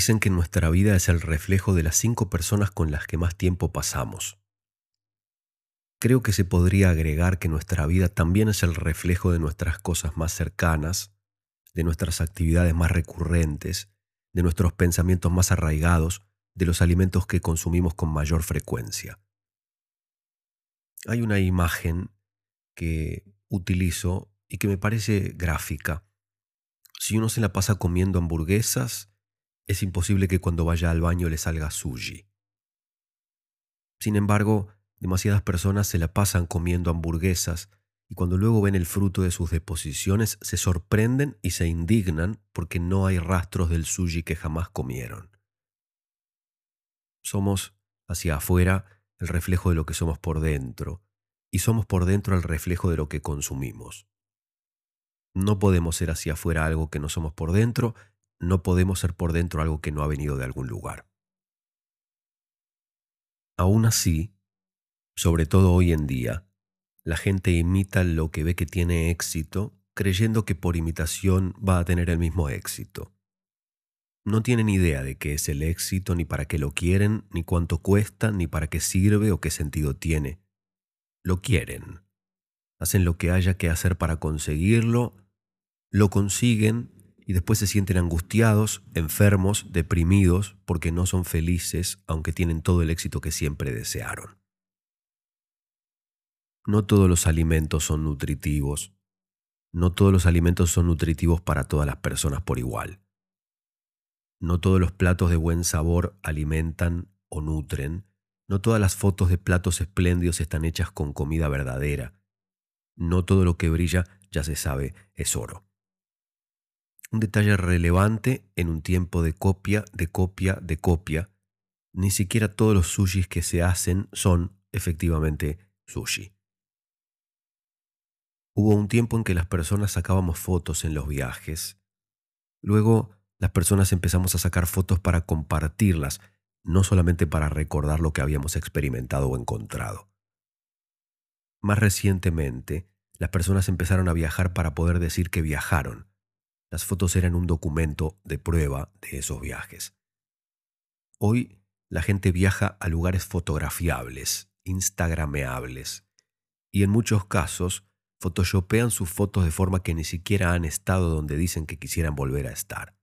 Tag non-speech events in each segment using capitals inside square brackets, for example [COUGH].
Dicen que nuestra vida es el reflejo de las cinco personas con las que más tiempo pasamos. Creo que se podría agregar que nuestra vida también es el reflejo de nuestras cosas más cercanas, de nuestras actividades más recurrentes, de nuestros pensamientos más arraigados, de los alimentos que consumimos con mayor frecuencia. Hay una imagen que utilizo y que me parece gráfica. Si uno se la pasa comiendo hamburguesas, es imposible que cuando vaya al baño le salga sushi. Sin embargo, demasiadas personas se la pasan comiendo hamburguesas y cuando luego ven el fruto de sus deposiciones se sorprenden y se indignan porque no hay rastros del sushi que jamás comieron. Somos, hacia afuera, el reflejo de lo que somos por dentro, y somos por dentro el reflejo de lo que consumimos. No podemos ser hacia afuera algo que no somos por dentro no podemos ser por dentro algo que no ha venido de algún lugar. Aún así, sobre todo hoy en día, la gente imita lo que ve que tiene éxito, creyendo que por imitación va a tener el mismo éxito. No tienen idea de qué es el éxito, ni para qué lo quieren, ni cuánto cuesta, ni para qué sirve o qué sentido tiene. Lo quieren. Hacen lo que haya que hacer para conseguirlo, lo consiguen y después se sienten angustiados, enfermos, deprimidos, porque no son felices aunque tienen todo el éxito que siempre desearon. No todos los alimentos son nutritivos. No todos los alimentos son nutritivos para todas las personas por igual. No todos los platos de buen sabor alimentan o nutren. No todas las fotos de platos espléndidos están hechas con comida verdadera. No todo lo que brilla, ya se sabe, es oro un detalle relevante en un tiempo de copia, de copia, de copia. Ni siquiera todos los sushis que se hacen son efectivamente sushi. Hubo un tiempo en que las personas sacábamos fotos en los viajes. Luego las personas empezamos a sacar fotos para compartirlas, no solamente para recordar lo que habíamos experimentado o encontrado. Más recientemente, las personas empezaron a viajar para poder decir que viajaron, las fotos eran un documento de prueba de esos viajes. Hoy la gente viaja a lugares fotografiables, instagrameables, y en muchos casos photoshopean sus fotos de forma que ni siquiera han estado donde dicen que quisieran volver a estar.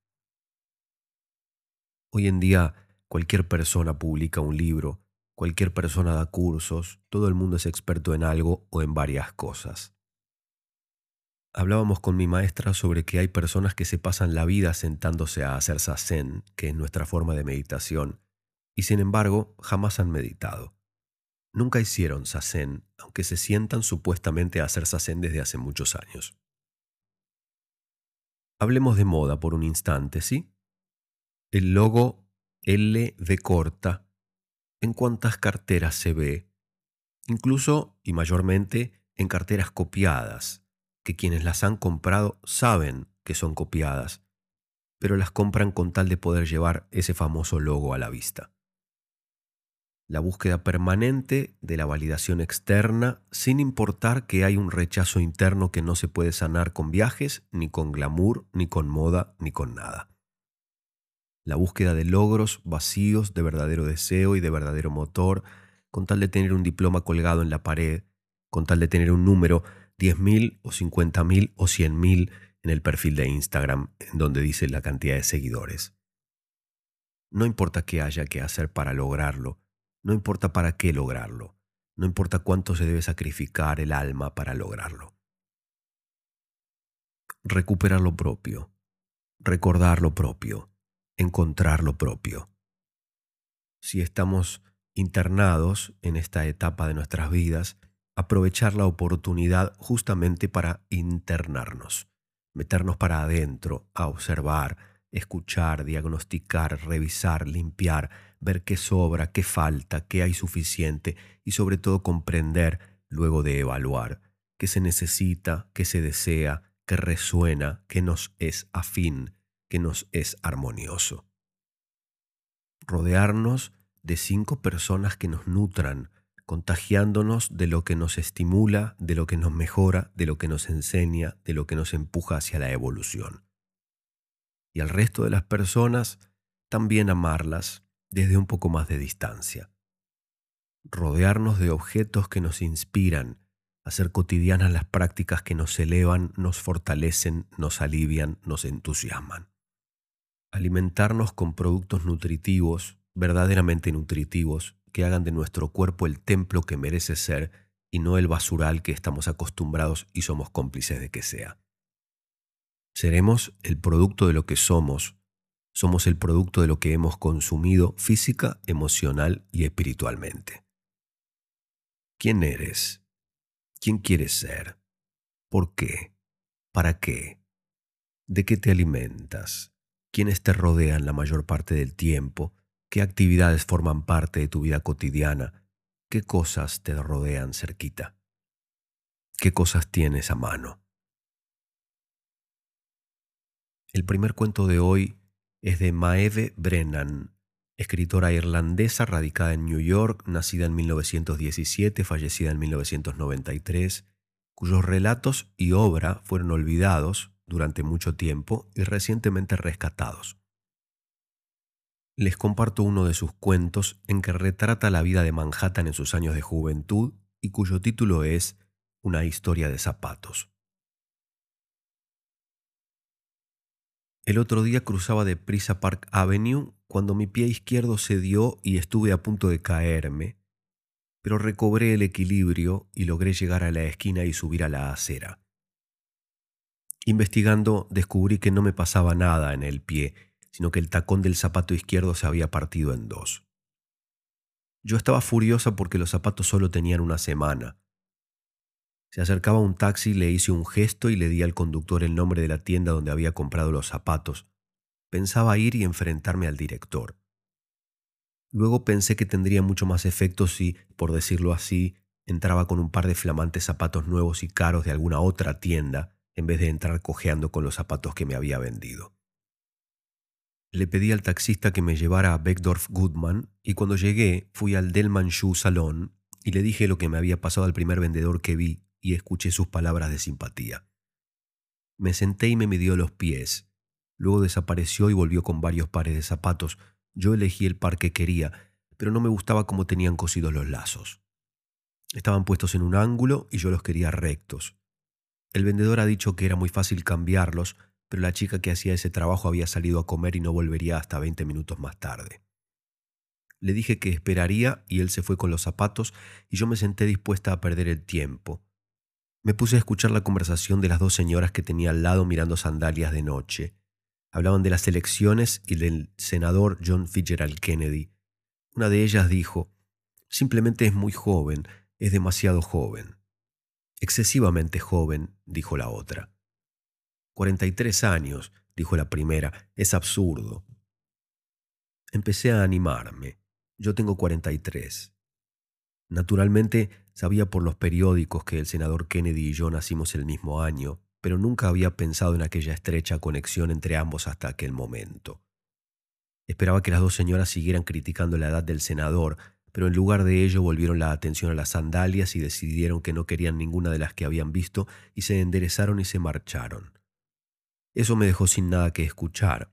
Hoy en día cualquier persona publica un libro, cualquier persona da cursos, todo el mundo es experto en algo o en varias cosas hablábamos con mi maestra sobre que hay personas que se pasan la vida sentándose a hacer sazen, que es nuestra forma de meditación, y sin embargo jamás han meditado. Nunca hicieron sazen, aunque se sientan supuestamente a hacer sazen desde hace muchos años. Hablemos de moda por un instante, ¿sí? El logo L de corta, ¿en cuántas carteras se ve? Incluso y mayormente en carteras copiadas, que quienes las han comprado saben que son copiadas, pero las compran con tal de poder llevar ese famoso logo a la vista. La búsqueda permanente de la validación externa sin importar que hay un rechazo interno que no se puede sanar con viajes, ni con glamour, ni con moda, ni con nada. La búsqueda de logros vacíos de verdadero deseo y de verdadero motor, con tal de tener un diploma colgado en la pared, con tal de tener un número 10.000 o 50.000 o 100.000 en el perfil de Instagram en donde dice la cantidad de seguidores. No importa qué haya que hacer para lograrlo, no importa para qué lograrlo, no importa cuánto se debe sacrificar el alma para lograrlo. Recuperar lo propio, recordar lo propio, encontrar lo propio. Si estamos internados en esta etapa de nuestras vidas, aprovechar la oportunidad justamente para internarnos, meternos para adentro, a observar, escuchar, diagnosticar, revisar, limpiar, ver qué sobra, qué falta, qué hay suficiente y sobre todo comprender luego de evaluar qué se necesita, qué se desea, qué resuena, qué nos es afín, qué nos es armonioso. Rodearnos de cinco personas que nos nutran, contagiándonos de lo que nos estimula, de lo que nos mejora, de lo que nos enseña, de lo que nos empuja hacia la evolución. Y al resto de las personas, también amarlas desde un poco más de distancia. Rodearnos de objetos que nos inspiran, hacer cotidianas las prácticas que nos elevan, nos fortalecen, nos alivian, nos entusiasman. Alimentarnos con productos nutritivos, verdaderamente nutritivos, que hagan de nuestro cuerpo el templo que merece ser y no el basural que estamos acostumbrados y somos cómplices de que sea. Seremos el producto de lo que somos, somos el producto de lo que hemos consumido física, emocional y espiritualmente. ¿Quién eres? ¿Quién quieres ser? ¿Por qué? ¿Para qué? ¿De qué te alimentas? ¿Quiénes te rodean la mayor parte del tiempo? ¿Qué actividades forman parte de tu vida cotidiana? ¿Qué cosas te rodean cerquita? ¿Qué cosas tienes a mano? El primer cuento de hoy es de Maeve Brennan, escritora irlandesa radicada en New York, nacida en 1917, fallecida en 1993, cuyos relatos y obra fueron olvidados durante mucho tiempo y recientemente rescatados les comparto uno de sus cuentos en que retrata la vida de Manhattan en sus años de juventud y cuyo título es Una historia de zapatos. El otro día cruzaba de prisa Park Avenue cuando mi pie izquierdo se dio y estuve a punto de caerme, pero recobré el equilibrio y logré llegar a la esquina y subir a la acera. Investigando descubrí que no me pasaba nada en el pie sino que el tacón del zapato izquierdo se había partido en dos. Yo estaba furiosa porque los zapatos solo tenían una semana. Se acercaba un taxi, le hice un gesto y le di al conductor el nombre de la tienda donde había comprado los zapatos. Pensaba ir y enfrentarme al director. Luego pensé que tendría mucho más efecto si, por decirlo así, entraba con un par de flamantes zapatos nuevos y caros de alguna otra tienda, en vez de entrar cojeando con los zapatos que me había vendido. Le pedí al taxista que me llevara a Beckdorf Goodman y cuando llegué fui al Delman Shoe Salon y le dije lo que me había pasado al primer vendedor que vi y escuché sus palabras de simpatía. Me senté y me midió los pies. Luego desapareció y volvió con varios pares de zapatos. Yo elegí el par que quería, pero no me gustaba cómo tenían cosidos los lazos. Estaban puestos en un ángulo y yo los quería rectos. El vendedor ha dicho que era muy fácil cambiarlos, pero la chica que hacía ese trabajo había salido a comer y no volvería hasta 20 minutos más tarde. Le dije que esperaría y él se fue con los zapatos y yo me senté dispuesta a perder el tiempo. Me puse a escuchar la conversación de las dos señoras que tenía al lado mirando sandalias de noche. Hablaban de las elecciones y del senador John Fitzgerald Kennedy. Una de ellas dijo, simplemente es muy joven, es demasiado joven. Excesivamente joven, dijo la otra. 43 años, dijo la primera, es absurdo. Empecé a animarme. Yo tengo 43. Naturalmente, sabía por los periódicos que el senador Kennedy y yo nacimos el mismo año, pero nunca había pensado en aquella estrecha conexión entre ambos hasta aquel momento. Esperaba que las dos señoras siguieran criticando la edad del senador, pero en lugar de ello volvieron la atención a las sandalias y decidieron que no querían ninguna de las que habían visto y se enderezaron y se marcharon. Eso me dejó sin nada que escuchar.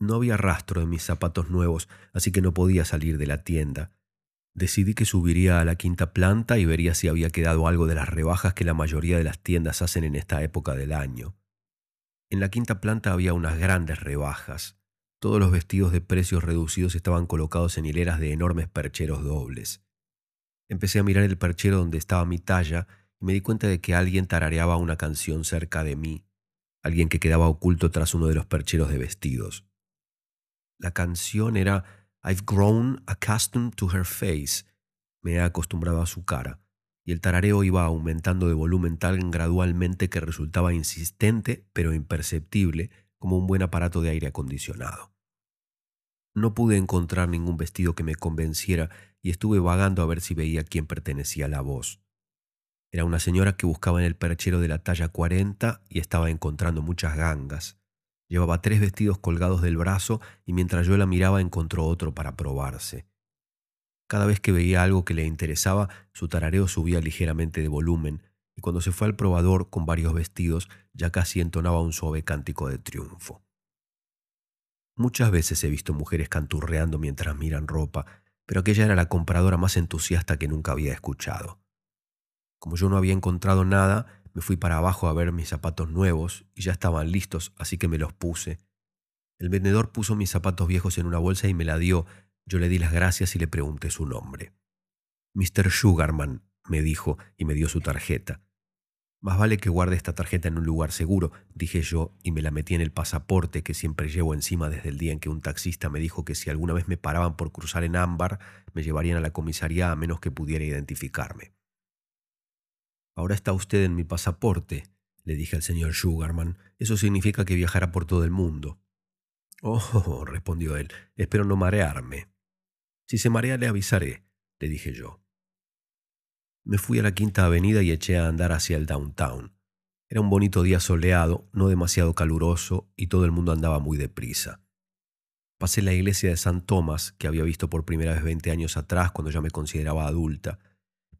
No había rastro de mis zapatos nuevos, así que no podía salir de la tienda. Decidí que subiría a la quinta planta y vería si había quedado algo de las rebajas que la mayoría de las tiendas hacen en esta época del año. En la quinta planta había unas grandes rebajas. Todos los vestidos de precios reducidos estaban colocados en hileras de enormes percheros dobles. Empecé a mirar el perchero donde estaba mi talla y me di cuenta de que alguien tarareaba una canción cerca de mí alguien que quedaba oculto tras uno de los percheros de vestidos. La canción era I've grown accustomed to her face, me he acostumbrado a su cara, y el tarareo iba aumentando de volumen tan gradualmente que resultaba insistente pero imperceptible como un buen aparato de aire acondicionado. No pude encontrar ningún vestido que me convenciera y estuve vagando a ver si veía quién pertenecía a la voz. Era una señora que buscaba en el perchero de la talla 40 y estaba encontrando muchas gangas. Llevaba tres vestidos colgados del brazo y mientras yo la miraba encontró otro para probarse. Cada vez que veía algo que le interesaba, su tarareo subía ligeramente de volumen, y cuando se fue al probador con varios vestidos, ya casi entonaba un suave cántico de triunfo. Muchas veces he visto mujeres canturreando mientras miran ropa, pero aquella era la compradora más entusiasta que nunca había escuchado. Como yo no había encontrado nada, me fui para abajo a ver mis zapatos nuevos y ya estaban listos, así que me los puse. El vendedor puso mis zapatos viejos en una bolsa y me la dio. Yo le di las gracias y le pregunté su nombre. Mr. Sugarman, me dijo y me dio su tarjeta. Más vale que guarde esta tarjeta en un lugar seguro, dije yo, y me la metí en el pasaporte que siempre llevo encima desde el día en que un taxista me dijo que si alguna vez me paraban por cruzar en ámbar, me llevarían a la comisaría a menos que pudiera identificarme. Ahora está usted en mi pasaporte, le dije al señor Sugarman. Eso significa que viajará por todo el mundo. Oh, [LAUGHS] respondió él, espero no marearme. Si se marea le avisaré, le dije yo. Me fui a la Quinta Avenida y eché a andar hacia el downtown. Era un bonito día soleado, no demasiado caluroso, y todo el mundo andaba muy deprisa. Pasé la iglesia de San Tomás, que había visto por primera vez veinte años atrás cuando ya me consideraba adulta.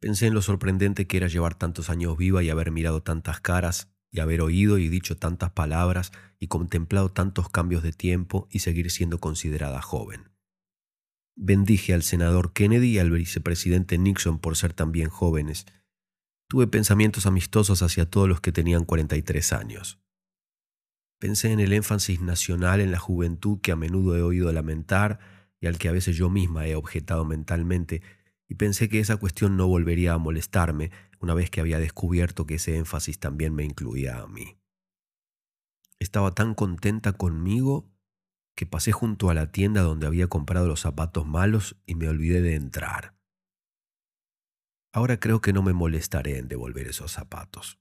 Pensé en lo sorprendente que era llevar tantos años viva y haber mirado tantas caras, y haber oído y dicho tantas palabras, y contemplado tantos cambios de tiempo y seguir siendo considerada joven. Bendije al senador Kennedy y al vicepresidente Nixon por ser también jóvenes. Tuve pensamientos amistosos hacia todos los que tenían 43 años. Pensé en el énfasis nacional en la juventud que a menudo he oído lamentar y al que a veces yo misma he objetado mentalmente, y pensé que esa cuestión no volvería a molestarme una vez que había descubierto que ese énfasis también me incluía a mí. Estaba tan contenta conmigo que pasé junto a la tienda donde había comprado los zapatos malos y me olvidé de entrar. Ahora creo que no me molestaré en devolver esos zapatos.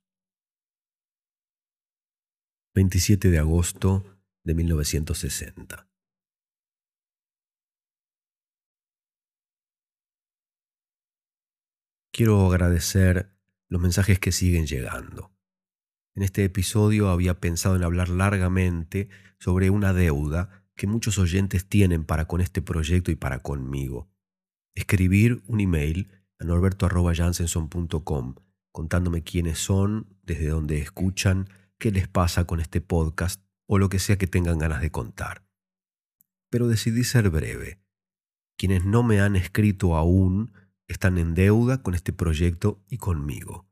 27 de agosto de 1960. Quiero agradecer los mensajes que siguen llegando. En este episodio había pensado en hablar largamente sobre una deuda que muchos oyentes tienen para con este proyecto y para conmigo. Escribir un email a norberto.jansenson.com contándome quiénes son, desde dónde escuchan, qué les pasa con este podcast o lo que sea que tengan ganas de contar. Pero decidí ser breve. Quienes no me han escrito aún están en deuda con este proyecto y conmigo.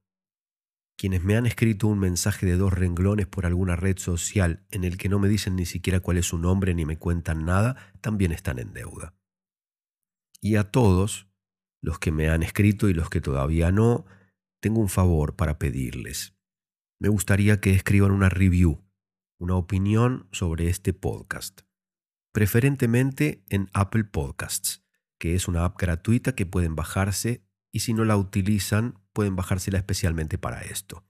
Quienes me han escrito un mensaje de dos renglones por alguna red social en el que no me dicen ni siquiera cuál es su nombre ni me cuentan nada, también están en deuda. Y a todos, los que me han escrito y los que todavía no, tengo un favor para pedirles. Me gustaría que escriban una review, una opinión sobre este podcast, preferentemente en Apple Podcasts, que es una app gratuita que pueden bajarse y si no la utilizan pueden bajársela especialmente para esto.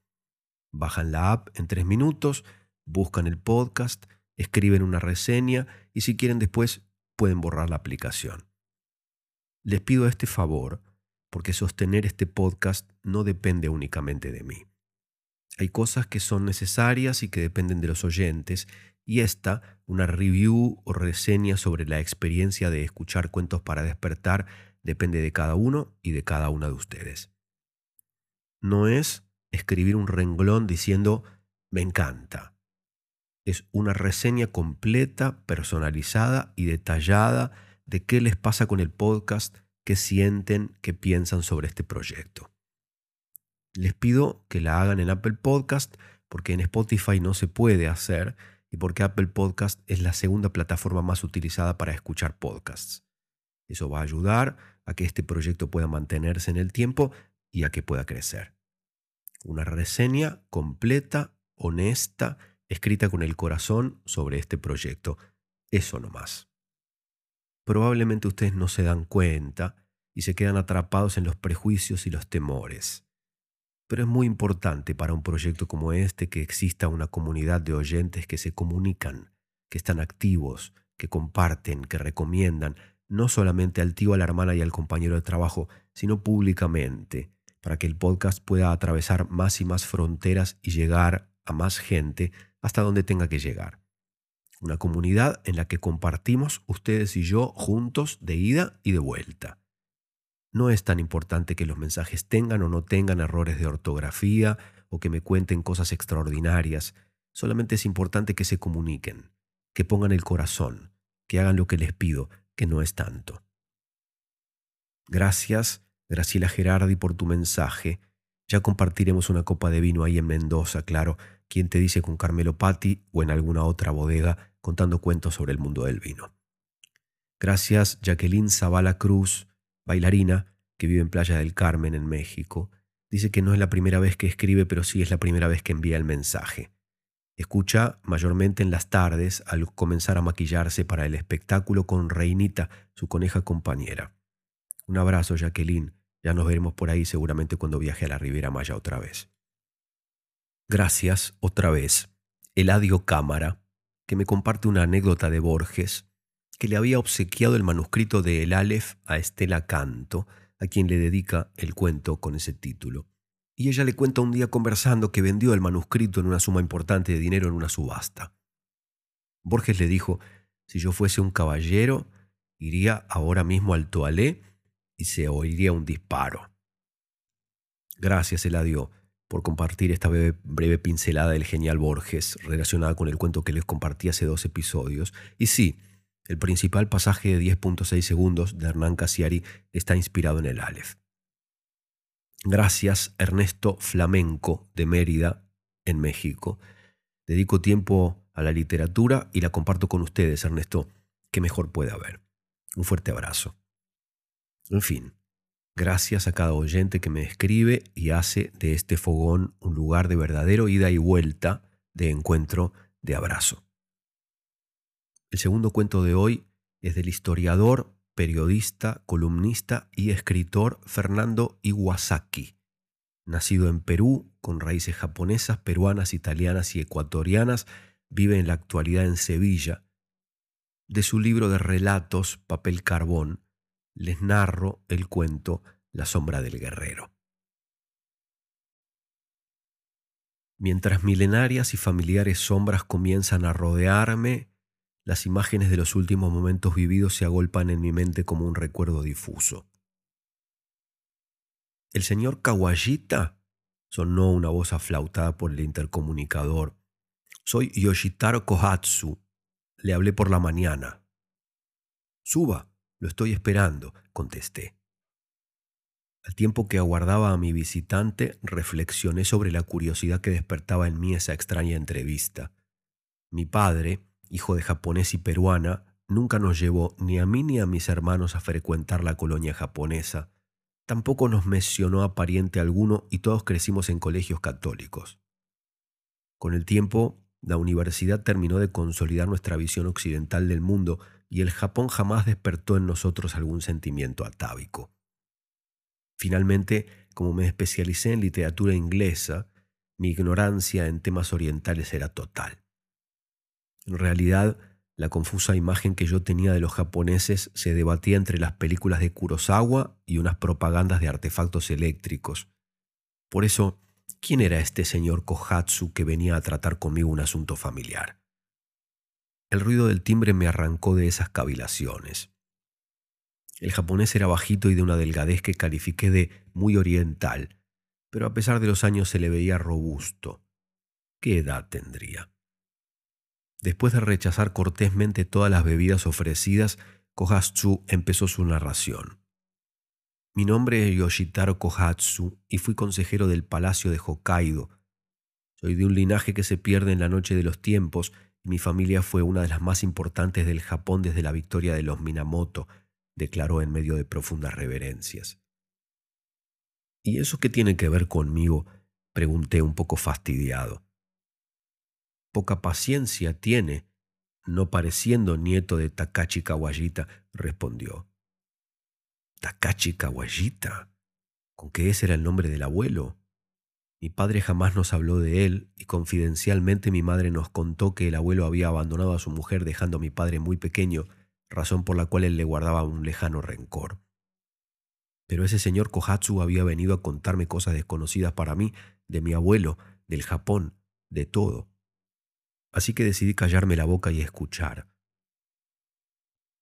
Bajan la app en tres minutos, buscan el podcast, escriben una reseña y si quieren después pueden borrar la aplicación. Les pido este favor porque sostener este podcast no depende únicamente de mí. Hay cosas que son necesarias y que dependen de los oyentes, y esta, una review o reseña sobre la experiencia de escuchar cuentos para despertar, depende de cada uno y de cada una de ustedes. No es escribir un renglón diciendo me encanta. Es una reseña completa, personalizada y detallada de qué les pasa con el podcast, qué sienten, qué piensan sobre este proyecto. Les pido que la hagan en Apple Podcast porque en Spotify no se puede hacer y porque Apple Podcast es la segunda plataforma más utilizada para escuchar podcasts. Eso va a ayudar a que este proyecto pueda mantenerse en el tiempo y a que pueda crecer. Una reseña completa, honesta, escrita con el corazón sobre este proyecto. Eso no más. Probablemente ustedes no se dan cuenta y se quedan atrapados en los prejuicios y los temores. Pero es muy importante para un proyecto como este que exista una comunidad de oyentes que se comunican, que están activos, que comparten, que recomiendan, no solamente al tío, a la hermana y al compañero de trabajo, sino públicamente, para que el podcast pueda atravesar más y más fronteras y llegar a más gente hasta donde tenga que llegar. Una comunidad en la que compartimos ustedes y yo juntos de ida y de vuelta. No es tan importante que los mensajes tengan o no tengan errores de ortografía o que me cuenten cosas extraordinarias, solamente es importante que se comuniquen, que pongan el corazón, que hagan lo que les pido, que no es tanto. Gracias, Graciela Gerardi, por tu mensaje. Ya compartiremos una copa de vino ahí en Mendoza, claro. ¿Quién te dice con Carmelo Patti o en alguna otra bodega contando cuentos sobre el mundo del vino? Gracias, Jacqueline Zavala Cruz, bailarina que vive en Playa del Carmen, en México. Dice que no es la primera vez que escribe, pero sí es la primera vez que envía el mensaje. Escucha mayormente en las tardes al comenzar a maquillarse para el espectáculo con Reinita, su coneja compañera. Un abrazo, Jacqueline. Ya nos veremos por ahí seguramente cuando viaje a la Riviera Maya otra vez. Gracias otra vez. Eladio Cámara, que me comparte una anécdota de Borges, que le había obsequiado el manuscrito de El Aleph a Estela Canto, a quien le dedica el cuento con ese título y ella le cuenta un día conversando que vendió el manuscrito en una suma importante de dinero en una subasta. Borges le dijo, si yo fuese un caballero, iría ahora mismo al toalé y se oiría un disparo. Gracias, Eladio, por compartir esta breve, breve, pincelada del genial Borges relacionada con el cuento que les compartí hace dos episodios. Y sí, el principal pasaje de 10.6 segundos de Hernán Casiari está inspirado en el Aleph. Gracias, Ernesto Flamenco de Mérida, en México. Dedico tiempo a la literatura y la comparto con ustedes, Ernesto. ¿Qué mejor puede haber? Un fuerte abrazo. En fin, gracias a cada oyente que me escribe y hace de este fogón un lugar de verdadero ida y vuelta, de encuentro, de abrazo. El segundo cuento de hoy es del historiador periodista, columnista y escritor Fernando Iwasaki, nacido en Perú, con raíces japonesas, peruanas, italianas y ecuatorianas, vive en la actualidad en Sevilla. De su libro de relatos, Papel Carbón, les narro el cuento La sombra del guerrero. Mientras milenarias y familiares sombras comienzan a rodearme, las imágenes de los últimos momentos vividos se agolpan en mi mente como un recuerdo difuso. El señor Kawajita sonó una voz aflautada por el intercomunicador. Soy Yoshitaro Kohatsu. Le hablé por la mañana. Suba, lo estoy esperando, contesté. Al tiempo que aguardaba a mi visitante, reflexioné sobre la curiosidad que despertaba en mí esa extraña entrevista. Mi padre, hijo de japonés y peruana, nunca nos llevó ni a mí ni a mis hermanos a frecuentar la colonia japonesa. Tampoco nos mencionó a pariente alguno y todos crecimos en colegios católicos. Con el tiempo, la universidad terminó de consolidar nuestra visión occidental del mundo y el Japón jamás despertó en nosotros algún sentimiento atávico. Finalmente, como me especialicé en literatura inglesa, mi ignorancia en temas orientales era total. En realidad, la confusa imagen que yo tenía de los japoneses se debatía entre las películas de Kurosawa y unas propagandas de artefactos eléctricos. Por eso, ¿quién era este señor Kohatsu que venía a tratar conmigo un asunto familiar? El ruido del timbre me arrancó de esas cavilaciones. El japonés era bajito y de una delgadez que califiqué de muy oriental, pero a pesar de los años se le veía robusto. ¿Qué edad tendría? Después de rechazar cortésmente todas las bebidas ofrecidas, Kohatsu empezó su narración. Mi nombre es Yoshitaro Kohatsu y fui consejero del Palacio de Hokkaido. Soy de un linaje que se pierde en la noche de los tiempos y mi familia fue una de las más importantes del Japón desde la victoria de los Minamoto, declaró en medio de profundas reverencias. ¿Y eso qué tiene que ver conmigo? pregunté un poco fastidiado poca paciencia tiene, no pareciendo nieto de Takachi Kawajita, respondió. ¿Takachi Kawajita? ¿Con qué ese era el nombre del abuelo? Mi padre jamás nos habló de él y confidencialmente mi madre nos contó que el abuelo había abandonado a su mujer dejando a mi padre muy pequeño, razón por la cual él le guardaba un lejano rencor. Pero ese señor Kohatsu había venido a contarme cosas desconocidas para mí, de mi abuelo, del Japón, de todo así que decidí callarme la boca y escuchar.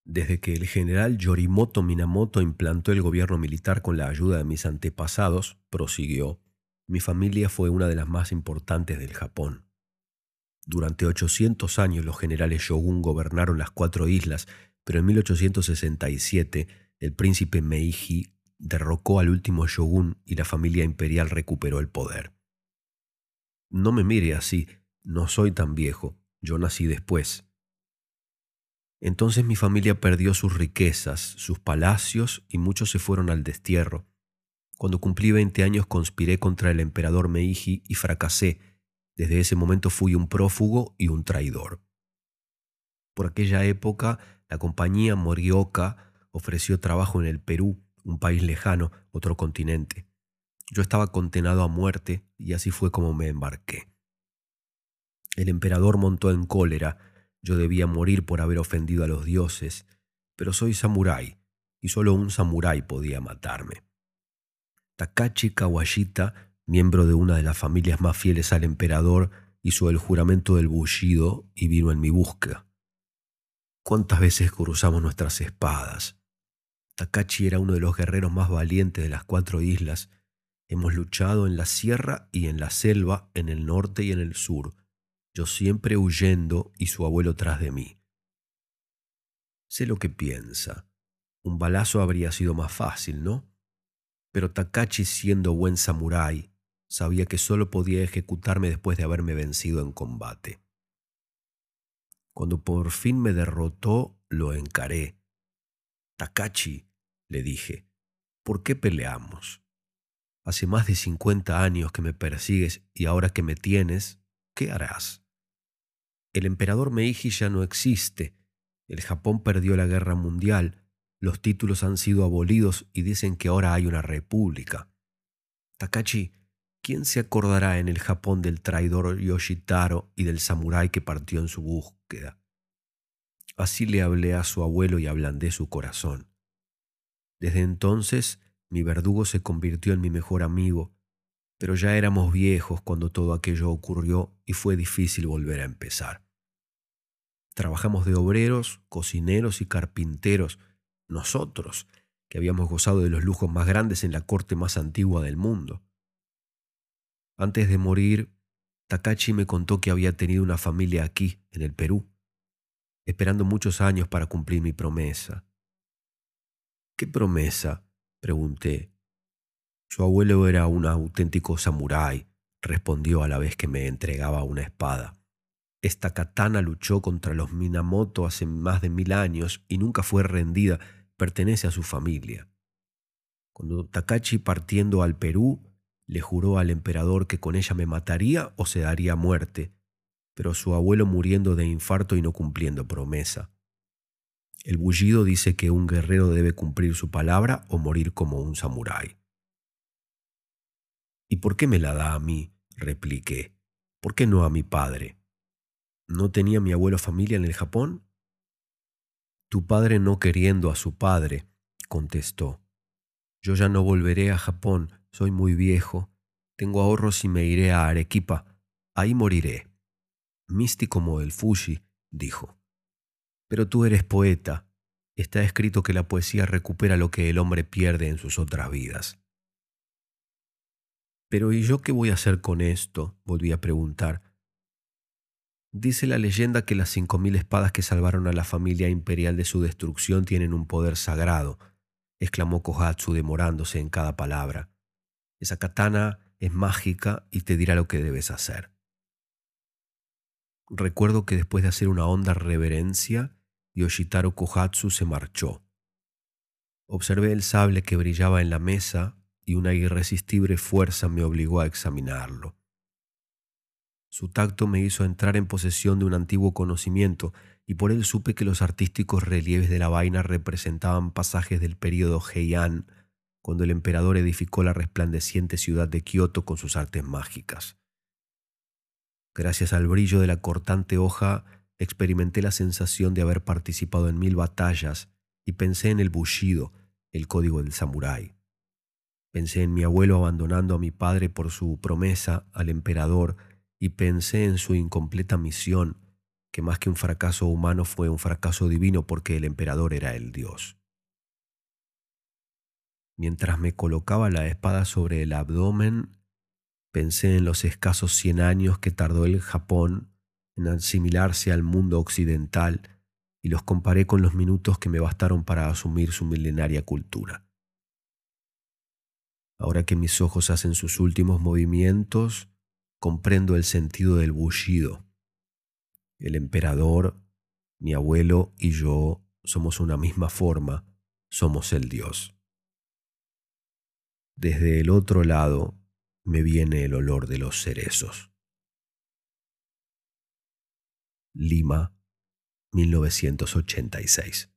Desde que el general Yorimoto Minamoto implantó el gobierno militar con la ayuda de mis antepasados, prosiguió, mi familia fue una de las más importantes del Japón. Durante 800 años los generales shogun gobernaron las cuatro islas, pero en 1867 el príncipe Meiji derrocó al último shogun y la familia imperial recuperó el poder. No me mire así, no soy tan viejo, yo nací después. Entonces mi familia perdió sus riquezas, sus palacios y muchos se fueron al destierro. Cuando cumplí 20 años conspiré contra el emperador Meiji y fracasé. Desde ese momento fui un prófugo y un traidor. Por aquella época, la compañía Morioka ofreció trabajo en el Perú, un país lejano, otro continente. Yo estaba condenado a muerte y así fue como me embarqué. El emperador montó en cólera, yo debía morir por haber ofendido a los dioses, pero soy samurái y solo un samurái podía matarme. Takachi Kawashita, miembro de una de las familias más fieles al emperador, hizo el juramento del bullido y vino en mi búsqueda. ¿Cuántas veces cruzamos nuestras espadas? Takachi era uno de los guerreros más valientes de las cuatro islas. Hemos luchado en la sierra y en la selva, en el norte y en el sur, yo siempre huyendo y su abuelo tras de mí. Sé lo que piensa. Un balazo habría sido más fácil, ¿no? Pero Takachi, siendo buen samurái, sabía que solo podía ejecutarme después de haberme vencido en combate. Cuando por fin me derrotó, lo encaré. Takachi, le dije, ¿por qué peleamos? Hace más de cincuenta años que me persigues y ahora que me tienes, ¿qué harás? El emperador Meiji ya no existe, el Japón perdió la guerra mundial, los títulos han sido abolidos y dicen que ahora hay una república. Takachi, ¿quién se acordará en el Japón del traidor Yoshitaro y del samurái que partió en su búsqueda? Así le hablé a su abuelo y ablandé su corazón. Desde entonces mi verdugo se convirtió en mi mejor amigo, pero ya éramos viejos cuando todo aquello ocurrió y fue difícil volver a empezar. Trabajamos de obreros, cocineros y carpinteros, nosotros, que habíamos gozado de los lujos más grandes en la corte más antigua del mundo. Antes de morir, Takachi me contó que había tenido una familia aquí, en el Perú, esperando muchos años para cumplir mi promesa. ¿Qué promesa? pregunté. Su abuelo era un auténtico samurái, respondió a la vez que me entregaba una espada. Esta katana luchó contra los Minamoto hace más de mil años y nunca fue rendida, pertenece a su familia. Cuando Takachi partiendo al Perú le juró al emperador que con ella me mataría o se daría muerte, pero su abuelo muriendo de infarto y no cumpliendo promesa. El bullido dice que un guerrero debe cumplir su palabra o morir como un samurái. ¿Y por qué me la da a mí? repliqué. ¿Por qué no a mi padre? ¿No tenía mi abuelo familia en el Japón? Tu padre no queriendo a su padre, contestó. Yo ya no volveré a Japón, soy muy viejo. Tengo ahorros y me iré a Arequipa. Ahí moriré. Místico como el Fushi, dijo. Pero tú eres poeta. Está escrito que la poesía recupera lo que el hombre pierde en sus otras vidas. Pero ¿y yo qué voy a hacer con esto? volví a preguntar. Dice la leyenda que las cinco mil espadas que salvaron a la familia imperial de su destrucción tienen un poder sagrado, exclamó Kohatsu demorándose en cada palabra. Esa katana es mágica y te dirá lo que debes hacer. Recuerdo que después de hacer una honda reverencia, Yoshitaro Kohatsu se marchó. Observé el sable que brillaba en la mesa y una irresistible fuerza me obligó a examinarlo. Su tacto me hizo entrar en posesión de un antiguo conocimiento y por él supe que los artísticos relieves de la vaina representaban pasajes del período Heian, cuando el emperador edificó la resplandeciente ciudad de Kioto con sus artes mágicas. Gracias al brillo de la cortante hoja, experimenté la sensación de haber participado en mil batallas y pensé en el bushido, el código del samurái. Pensé en mi abuelo abandonando a mi padre por su promesa al emperador y pensé en su incompleta misión, que más que un fracaso humano fue un fracaso divino porque el emperador era el dios. Mientras me colocaba la espada sobre el abdomen, pensé en los escasos cien años que tardó el Japón en asimilarse al mundo occidental y los comparé con los minutos que me bastaron para asumir su milenaria cultura. Ahora que mis ojos hacen sus últimos movimientos, comprendo el sentido del bullido. El emperador, mi abuelo y yo somos una misma forma, somos el Dios. Desde el otro lado me viene el olor de los cerezos. Lima, 1986.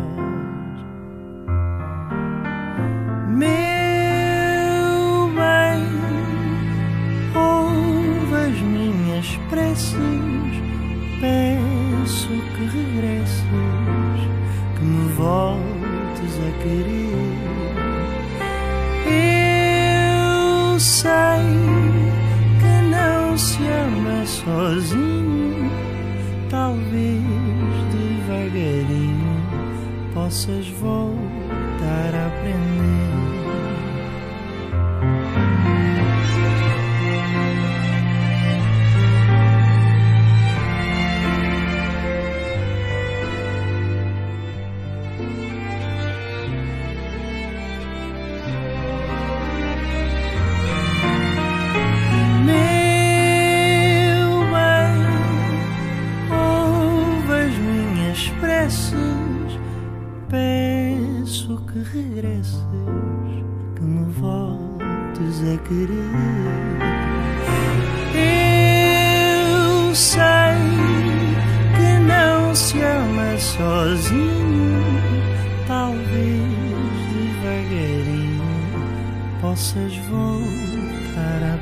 nossas vozes.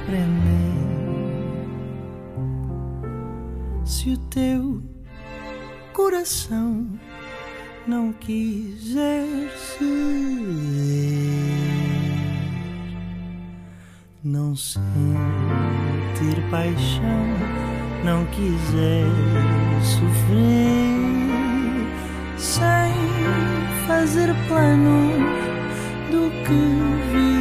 Aprender. Se o teu coração não quiser ser, não sentir paixão, não quiser sofrer, sem fazer planos do que virá